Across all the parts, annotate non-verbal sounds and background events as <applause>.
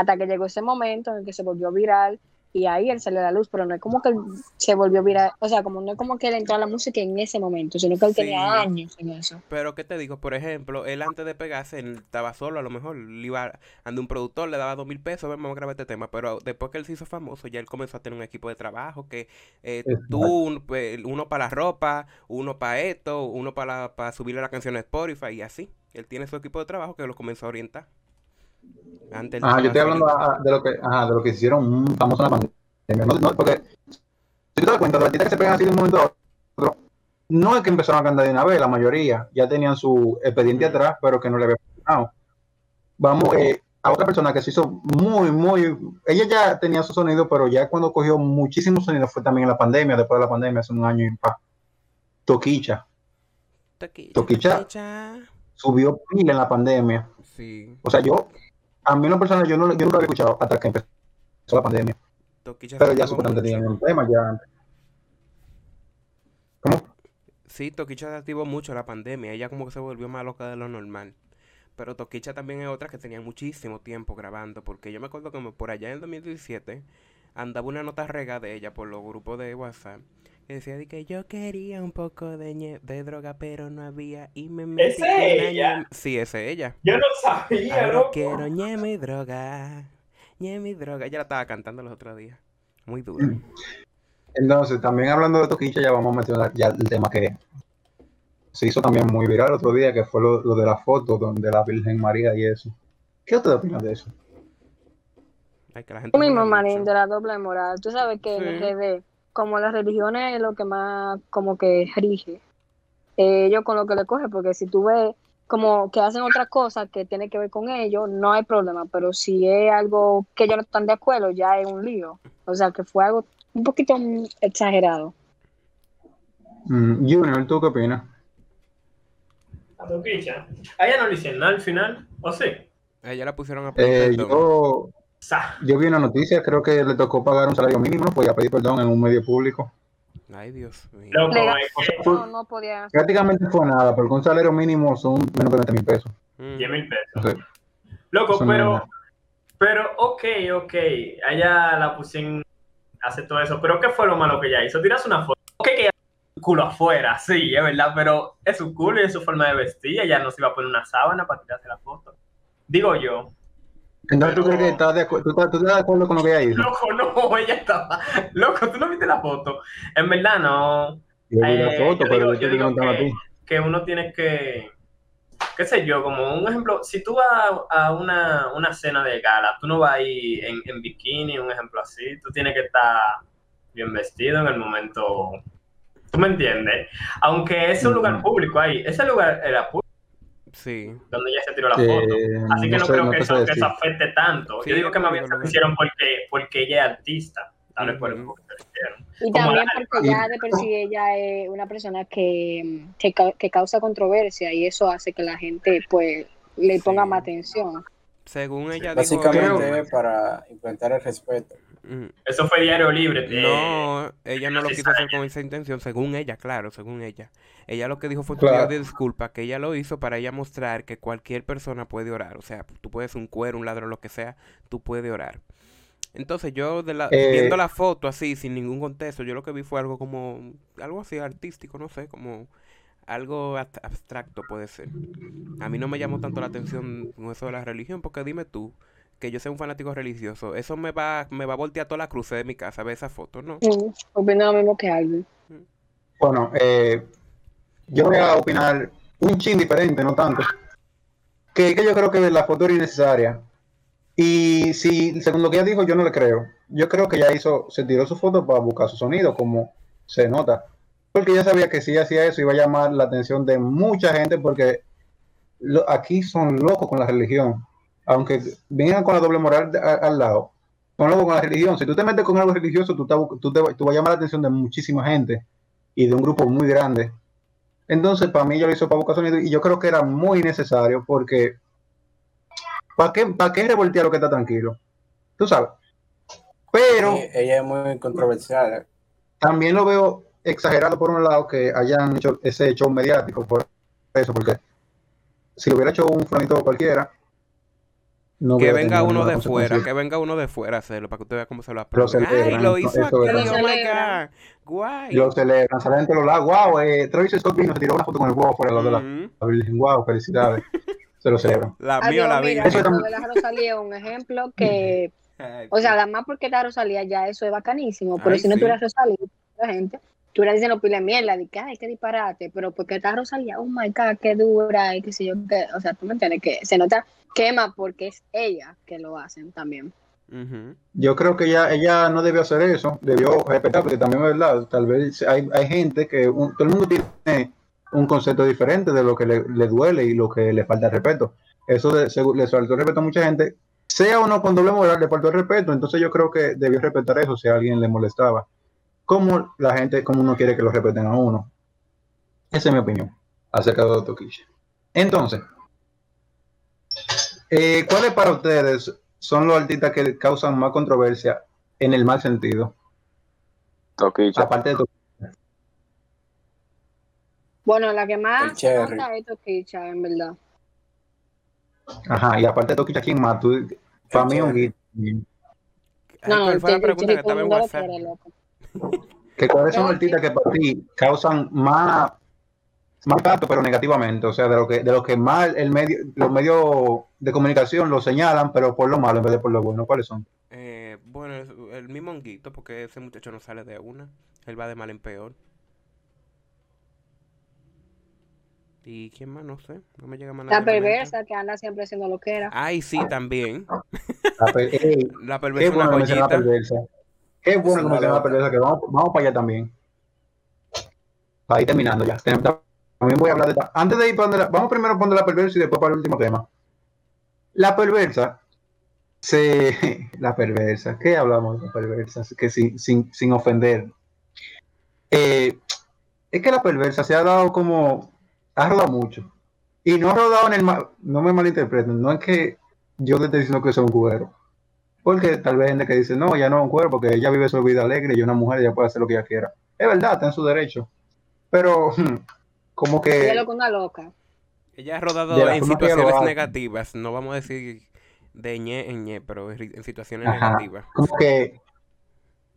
hasta que llegó ese momento en el que se volvió viral y ahí él salió a la luz, pero no es como que él se volvió viral, o sea, como no es como que él entró a la música en ese momento, sino que él Sí. tenía años en eso. Pero, ¿qué te digo? Por ejemplo, él antes de pegarse, él estaba solo, a lo mejor, le iba ande un productor, le daba dos mil pesos, ven, vamos a grabar este tema, pero después que él se hizo famoso, ya él comenzó a tener un equipo de trabajo, que eh, tú, un- pues, uno para la ropa, uno para esto, uno para, para subirle la canción a Spotify y así. Él tiene su equipo de trabajo que lo comenzó a orientar. Antes Ajá, yo estoy hablando ah, de lo que, ajá, de lo que hicieron famosos en la pandemia. No, no, porque si tú te das cuenta, los artistas que se pegan así de un momento a otro, no es que empezaron a cantar de una vez, la mayoría ya tenían su expediente atrás, pero que no le había funcionado. Vamos eh, a otra persona que se hizo muy, muy. Ella ya tenía su sonido, pero ya cuando cogió muchísimo sonido fue también en la pandemia, después de la pandemia, hace un año y pa. Toquicha Toquicha, Toquicha. toquicha. subió pila en la pandemia. Sí, O sea, yo, a mí en lo personal, yo no, yo no lo había escuchado hasta que empezó la pandemia. Pero ya supuestamente tenían un tema ya. ¿Cómo? Sí, Toquicha se activó mucho la pandemia. Ella como que se volvió más loca de lo normal. Pero Toquicha también es otra que tenía muchísimo tiempo grabando. Porque yo me acuerdo que por allá en el 2017 andaba una nota rega de ella por los grupos de WhatsApp. Que decía de que yo quería un poco de, ñe- de droga, pero no había. Y me metí ¿Esa con es la ella? Sí, esa es ella. Yo no sabía, Ahora loco. quiero ñeme y droga. Ñeme y droga. Ella la estaba cantando los otros días. Muy duro. Entonces, también hablando de Toquicha, ya vamos a mencionar ya el tema que se hizo también muy viral el otro día, que fue lo, lo de la foto donde la Virgen María y eso. ¿Qué usted opina de eso? Ay, que la gente Lo mismo, Marín, de la doble moral. Tú sabes que en Sí. Como las religiones es lo que más como que rige, eh, ellos con lo que le coge, porque si tú ves como que hacen otras cosas que tienen que ver con ellos, no hay problema, pero si es algo que ellos no están de acuerdo, ya es un lío. O sea, que fue algo un poquito exagerado. Mm, Junior, ¿tú qué opinas? A ella no le hicieron nada al final, ¿o sí? A ella la pusieron a pedir Eh, yo, Sa. yo vi una noticia, creo que le tocó pagar un salario mínimo, no podía pedir perdón en un medio público. Ay, Dios mío. Loco, Legal- es que No, no podía. Prácticamente fue nada, porque un salario mínimo son menos de 20 mil pesos. Mm. 10 mil pesos. Loco, pero, nada. pero, ok, ok. Allá la pusieron hace todo eso. Pero ¿qué fue lo malo que ella hizo? Tiras una foto. Ok, que ella culo afuera, sí, es verdad, pero es su culo y es su forma de vestir. Ella no se iba a poner una sábana para tirarse la foto. Digo yo. Entonces, ¿tú crees que estás de, acu- tú tú estás de acuerdo con lo que ella hizo? Loco, no, ella estaba. Loco, tú no viste la foto. En verdad, no. Yo vi la Eh, foto, yo pero digo- yo te yo digo preguntaba a que- ti. que uno tiene que, qué sé yo, como un ejemplo, si tú vas a una, una cena de gala, tú no vas ahí en, en bikini, un ejemplo así, tú tienes que estar bien vestido en el momento, ¿tú me entiendes? Aunque es un lugar público ahí, ese lugar era público Sí. donde ella se tiró la Eh, foto, así que no, sé- creo no que, eso, que afecte tanto. Sí, yo digo que más bien se lo hicieron porque, porque ella es artista, tal vez por que hicieron. Y Como también la- porque ya de por sí ella es una persona que, que, ca- que causa controversia y eso hace que la gente pues le Sí. ponga más atención. Según ella dijo... Básicamente para implementar el respeto. Mm, Eso fue diario libre. eh, No, ella no lo quiso hacer con esa intención, según ella, claro, según ella. Ella lo que dijo fue un Claro. de disculpa, que ella lo hizo para ella mostrar que cualquier persona puede orar. O sea, tú puedes ser un cuero, un ladrón, lo que sea, tú puedes orar. Entonces yo, de la, Eh, viendo la foto así, sin ningún contexto, yo lo que vi fue algo como, algo así artístico, no sé, como algo abst- abstracto puede ser. A mí no me llamó tanto la atención con eso de la religión, porque dime tú, que yo sea un fanático religioso, eso me va, me va a voltear toda la cruce de mi casa, ver esa foto, ¿no? Mm, Opino lo mismo que alguien. Bueno, eh, yo voy a opinar un chin diferente, no tanto. Que, que yo creo que la foto era innecesaria. Y si, según lo que ella dijo, yo no le creo. Yo creo que ella hizo, se tiró su foto para buscar su sonido, como se nota. Porque ella sabía que si hacía eso iba a llamar la atención de mucha gente, porque lo- aquí son locos con la religión. Aunque vengan con la doble moral a- al lado, son locos con la religión. Si tú te metes con algo religioso, tú, te tú, te- tú vas a llamar la atención de muchísima gente y de un grupo muy grande. Entonces, para mí, yo lo hizo para buscar sonido y yo creo que era muy necesario porque ¿para qué, para qué revoltear lo que está tranquilo? Tú sabes. Pero Sí, ella es muy controversial. también lo veo exagerado por un lado que hayan hecho ese show mediático por eso, porque si lo hubiera hecho un fulanito cualquiera, no Que venga uno de fuera, que venga uno de fuera a hacerlo para que usted vea cómo se lo Lo aplauden. ¡Ay, celebran, lo hizo aquí! ¡Oh my God! ¡Guay! Lo celebran, salen en todos lados. Wow, eh, Travis Scott vino, se tiró una foto con el huevo fuera de la la Virgen. Wow, felicidades. se lo celebran. La mía, la vi. Eso de la Rosalía es un ejemplo que, <laughs> o sea, además porque está Rosalía ya eso es bacanísimo, pero Ay, si no sí. tuviera Rosalía, la gente, tú diciendo pile mierda, de que ay, qué disparate, pero porque está Rosalía, oh my god, qué dura, y qué sé yo, qué, o sea, tú me entiendes que se nota quema porque es ella que lo hacen también. Yo creo que ella, ella no debió hacer eso, debió respetar, porque también es verdad, tal vez hay, hay gente que un- todo el mundo tiene un concepto diferente de lo que le, le duele y lo que le falta respeto. Eso de, segu- le faltó el respeto a mucha gente, sea o no con doble moral, le faltó el respeto, entonces yo creo que debió respetar eso si a alguien le molestaba. Como la gente, como uno quiere que lo respeten a uno. Esa es mi opinión acerca de Toquilla. Entonces, eh, ¿cuáles para ustedes son los artistas que causan más controversia en el mal sentido? Toquicha. Aparte de Toquilla. Bueno, la que más nota es Toquicha, en verdad. Ajá, y aparte de Toquilla, ¿quién más? Tú, para mí, un guito. No, ¿Cuál fue la pregunta que estaba en WhatsApp? que ¿Cuáles son Pero artistas que para ti causan más, más impacto, pero negativamente? O sea, de lo que, de lo que más el medio, los medios de comunicación lo señalan, pero por lo malo en vez de por lo bueno. ¿Cuáles son? Eh, bueno, el mismo honguito, porque ese muchacho no sale de una. Él va de mal en peor. ¿Y quién más? No sé. No me llega más nada La perversa que anda siempre haciendo lo que era. Ay, sí, también. La per- ey, <laughs> La qué perversa es una bueno que la perversa. Qué bueno que la perversa, que vamos, vamos para allá también. Para ir terminando ya. Tem- También voy a hablar de... Antes de ir para la- Vamos primero a poner la perversa y después para el último tema. La perversa se... <laughs> La perversa. ¿Qué hablamos de la perversa? Que sin, sin, sin ofender. Eh, es que la perversa se ha dado como... Ha rodado mucho. Y no ha rodado en el... ma- No me malinterpreten. No es que yo te estoy diciendo que soy un cubero. Porque tal vez gente que dice, no, ya no es un cuero porque ella vive su vida alegre y una mujer, ella puede hacer lo que ella quiera. Es verdad, está en su derecho. Pero, <laughs> como Ella que... lo con una loca. Ella ha rodado en ella situaciones negativas. No vamos a decir de ñe en ñe, pero en situaciones Ajá. negativas. Como que...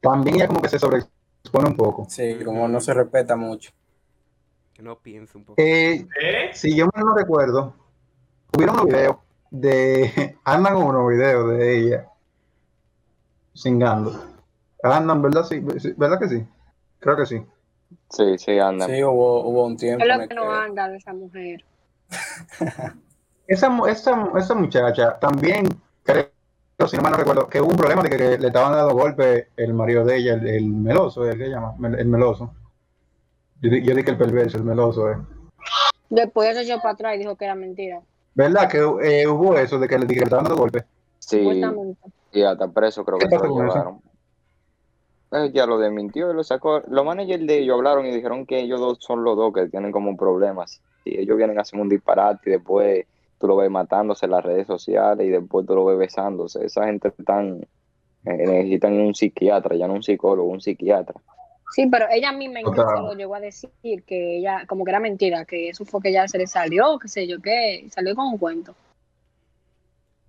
También ella como que se sobreexpone un poco. Sí, como no se respeta mucho. Que no piense un poco. Eh, ¿Eh? si yo no recuerdo, hubieron unos videos de... <laughs> Andan unos videos de ella singando. Andan, ¿verdad? Sí, ¿verdad que sí? Creo que sí. Sí, sí, anda. Sí, hubo, hubo un tiempo Es lo que no anda de esa mujer. <laughs> Esa, esa, esa muchacha también, creo, si no mal no recuerdo, que hubo un problema de que, que le estaban dando golpe el marido de ella, el, el meloso, el que llama, el, el meloso. Yo, di- yo dije el perverso, el meloso, eh. Después se echó para atrás y dijo que era mentira. ¿Verdad que eh, hubo eso de que le, que le estaban dando golpe? Sí, y hasta preso creo ¿Qué que se lo con eso? Eh, ya lo desmintió y lo sacó. Los managers de ellos hablaron y dijeron que ellos dos son los dos que tienen como problemas. Y ellos vienen a hacer un disparate y después tú lo ves matándose en las redes sociales y después tú lo ves besándose. Esa gente están, eh, necesitan un psiquiatra, ya no un psicólogo, un psiquiatra. Sí, pero ella misma incluso Otra. lo llegó a decir que ella, como que era mentira, que eso fue que ella se le salió, qué sé yo, qué, salió con un cuento.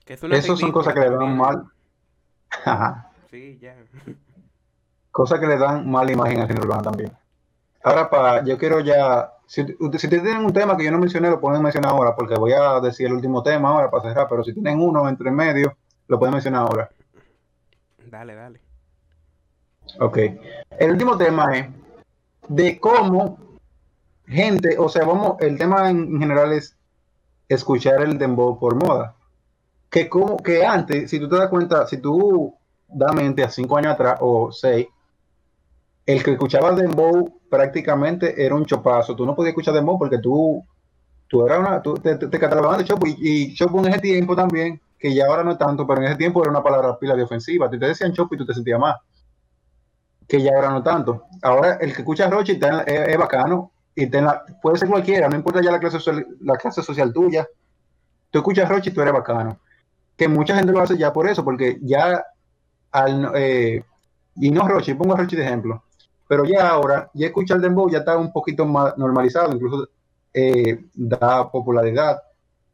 Que es una Esas son cosas que le dan mal. Sí, ya. Cosas que le dan mala imagen al género urbano también. Ahora, para, yo quiero ya, si, si tienen un tema que yo no mencioné, lo pueden mencionar ahora, porque voy a decir el último tema ahora para cerrar, pero si tienen uno entre medio, lo pueden mencionar ahora. Dale, dale. Ok. El último tema es de cómo gente, o sea, vamos, el tema en, en general es escuchar el dembow por moda. Que como que antes, si tú te das cuenta, si tú das mente a cinco años atrás o seis, el que escuchaba dembow prácticamente era un chopazo. Tú no podías escuchar dembow porque tú, tú eras una, tú te, te, te de chopo y, y chopo en ese tiempo también, que ya ahora no es tanto, pero en ese tiempo era una palabra pila de ofensiva. Te, te decían chopo y tú te sentías más que ya ahora no tanto. Ahora el que escucha Rochi es, bacano y puede ser cualquiera, no importa ya la clase social, la clase social tuya. Tú escuchas Rochi y tú eres bacano. Que mucha gente lo hace ya por eso, porque ya al eh, y no Rochi, pongo a Rochi de ejemplo, pero ya ahora ya escuchar Dembow ya está un poquito más normalizado, incluso eh, da popularidad,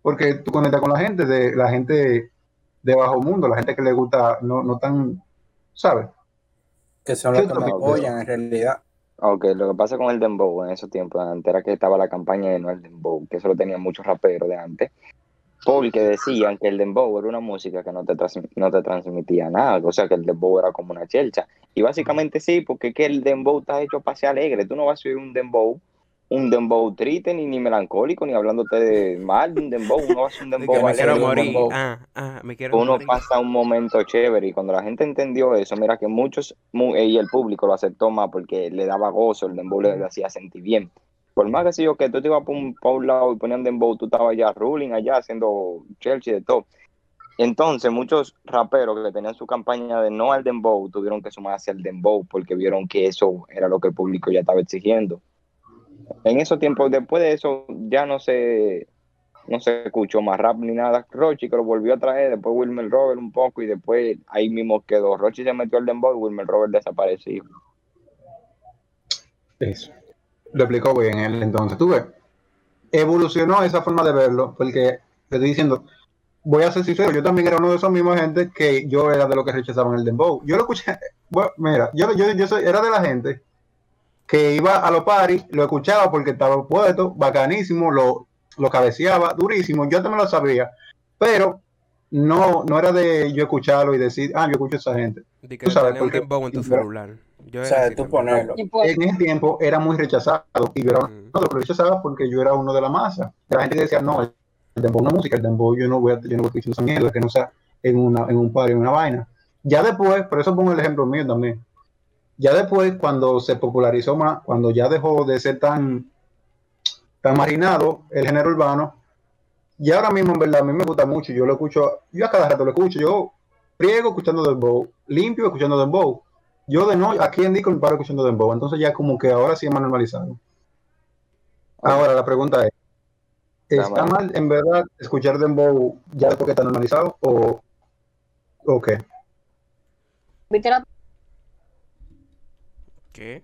porque tú conectas con la gente, de, la gente de bajo mundo, la gente que le gusta, no, no tan, ¿sabes? Que son los ¿Qué que me apoyan en realidad. Ok, lo que pasa con el dembow en esos tiempos, antes era que estaba la campaña de no el dembow, que eso lo tenían muchos raperos de antes, porque decían que el dembow era una música que no te, no te transmitía nada, o sea que el dembow era como una chelcha. Y básicamente sí, porque es que el dembow está hecho para ser alegre, tú no vas a oír un dembow, un dembow triste, ni, ni melancólico, ni hablándote de mal de un dembow, uno va a un De dembow me alegre, morir. Ah, ah, me quiero uno morir. pasa un momento chévere y cuando la gente entendió eso, mira que muchos mu- y el público lo aceptó más porque le daba gozo, el dembow le hacía sentir bien. Por más que si yo que tú te ibas por un, pa' un lado y ponían dembow, tú estabas ya ruling allá haciendo Chelsea de todo. Entonces muchos raperos que tenían su campaña de no al dembow tuvieron que sumarse al dembow porque vieron que eso era lo que el público ya estaba exigiendo. En esos tiempos, después de eso, ya no se, no se escuchó más rap ni nada. Rochi que lo volvió a traer, después Wilmer Robert un poco y después ahí mismo quedó. Rochi se metió al dembow y Wilmer Robert desapareció. Eso. Lo explicó bien él entonces. Tú ves, evolucionó esa forma de verlo, porque te estoy diciendo, voy a ser sincero, yo también era uno de esos mismos gente que yo era de los que rechazaban el dembow. Yo lo escuché, bueno, mira, yo, yo, yo soy, era de la gente que iba a los paris, lo escuchaba porque estaba puesto, bacanísimo, lo, lo cabeceaba, durísimo, yo también lo sabía, pero no, no era de yo escucharlo y decir, ah, yo escucho a esa gente. Que tú sabes, tener un porque- dembow en tu celular. Yo O sea, tú ponerlo. En ese tiempo era muy rechazado y yo era Mm. no, lo rechazaba porque yo era uno de la masa. La gente decía, no, el dembow no es música, el dembow yo no voy a, yo no voy a escuchar esa mierda, que no sea en, una, en un par, en una vaina. Ya después, por eso pongo el ejemplo mío también. Ya después, cuando se popularizó más, cuando ya dejó de ser tan, tan marinado el género urbano, y ahora mismo en verdad a mí me gusta mucho, yo lo escucho, yo a cada rato lo escucho, yo friego escuchando dembow, limpio escuchando dembow. Yo de no, aquí en Discord me paro escuchando dembow, entonces ya como que ahora sí es más normalizado. Ahora la pregunta es, ¿está mal. mal en verdad escuchar dembow ya porque está normalizado o, o qué? la, ¿Qué?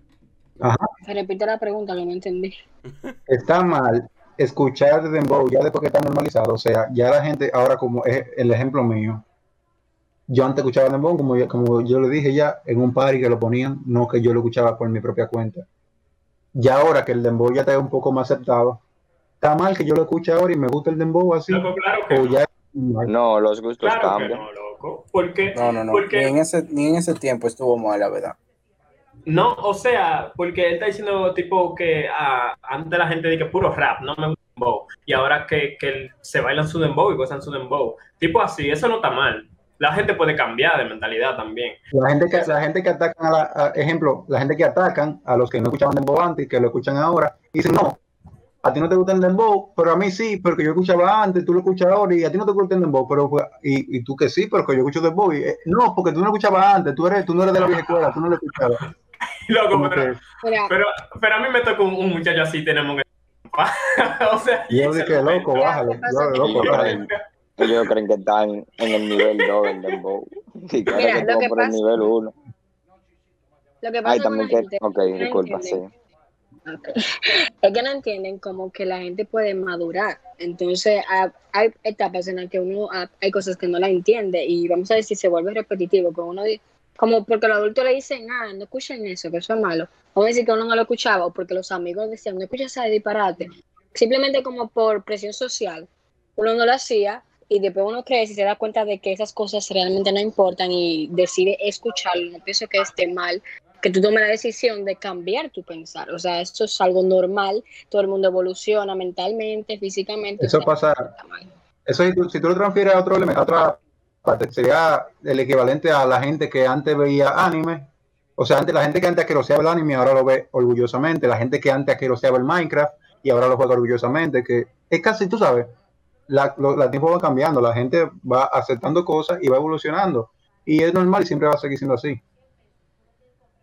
repite la pregunta que no entendí. <laughs> Está mal escuchar dembow ya después que está normalizado, o sea, ya la gente ahora como es el ejemplo mío, yo antes escuchaba dembow como, yo- como yo le dije ya en un party que lo ponían, no que yo lo escuchaba por mi propia cuenta. Ya ahora que el dembow ya está un poco más aceptado, está mal que yo lo escuche ahora y me gusta el dembow así, Loco, claro que o no. ya No, los gustos Claro que cambian. no, loco. Porque, No, no, no. porque Ni en ese, ni en ese tiempo estuvo mal, la verdad. No, o sea, porque él está diciendo tipo que ah, antes la gente dice puro rap, no me gusta el dembow. Y ahora que, que se bailan su dembow y gozan su dembow. Tipo así, eso no está mal. La gente puede cambiar de mentalidad también. La gente que, la gente que atacan a la, a- ejemplo, la gente que atacan a los que no escuchaban dembow antes y que lo escuchan ahora, dicen, no, a ti no te gusta el dembow, pero a mí sí, porque yo escuchaba antes, tú lo escuchas ahora y a ti no te gusta el dembow, pero y, y tú que sí, porque yo escucho dembow. Y, eh, no, porque tú no escuchabas antes, tú, eres, tú no eres de la vieja escuela, tú no lo escuchabas. <laughs> Loco, pero, pero, pero a mí me tocó un, un muchacho así, tenemos que... <laughs> o sea, y yo dije, loco, yo, loco, Sí, bájale. Ellos creen que están en el nivel 2 del dembow. Y claro Mira, que lo que por el pasa- nivel 1. lo que pasa con también la que... gente Ok, no disculpa, sí. entienden. Ok. <laughs> Es que no entienden como que la gente puede madurar. Entonces, ha- hay etapas en las que uno ha- hay cosas que no la entiende y vamos a ver si se vuelve repetitivo. Como uno como porque los adultos le dicen, ah, no escuchen eso, que eso es malo. Vamos a decir que uno no lo escuchaba o porque los amigos decían, no escuches ese disparate. Simplemente como por presión social, uno no lo hacía y después uno crece y se da cuenta de que esas cosas realmente no importan y decide escucharlo. No pienso que esté mal que tú tomes la decisión de cambiar tu pensar. O sea, esto es algo normal, todo el mundo evoluciona mentalmente, físicamente. Eso pasa. Eso si tú, si tú lo transfieres a otro elemento, a otra parte, sería el equivalente a la gente que antes veía anime. O sea, antes, la gente que antes asqueroseaba el anime ahora lo ve orgullosamente. La gente que antes asqueroseaba el Minecraft y ahora lo juega orgullosamente. Que es casi, tú sabes, la, lo- la tiempo va cambiando. La gente va aceptando cosas y va evolucionando. Y es normal y siempre va a seguir siendo así.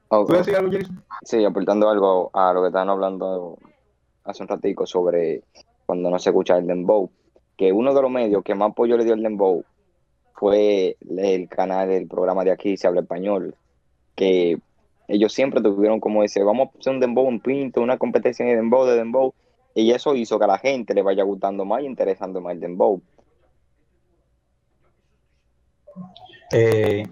Ok. ¿Tú decías algo, Jason? Sí, aportando algo a lo que estaban hablando hace un ratico sobre cuando no se escucha el dembow, que uno de los medios que más apoyo le dio el dembow fue el canal, el programa de aquí, se habla español, que ellos siempre tuvieron como ese, vamos a hacer un dembow, un pinto, una competencia de dembow, de dembow, y eso hizo que a la gente le vaya gustando más y interesando más el dembow. Eh,